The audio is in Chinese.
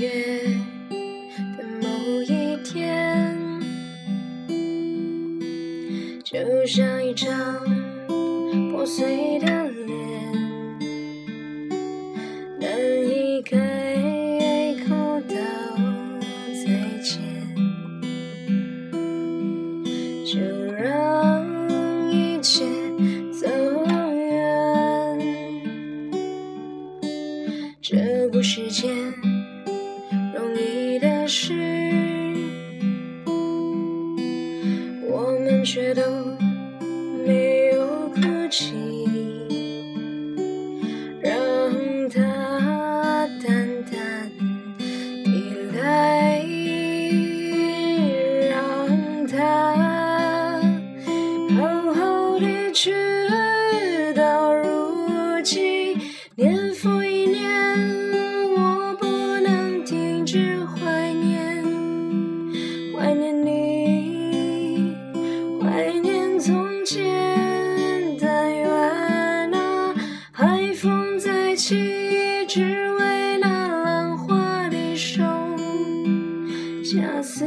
月的某一天就像一张破碎的脸难以开口道再见。就让一切走远这不是件是我们却都没有哭泣让他淡淡的来让他好好地去起只为那浪花的手恰似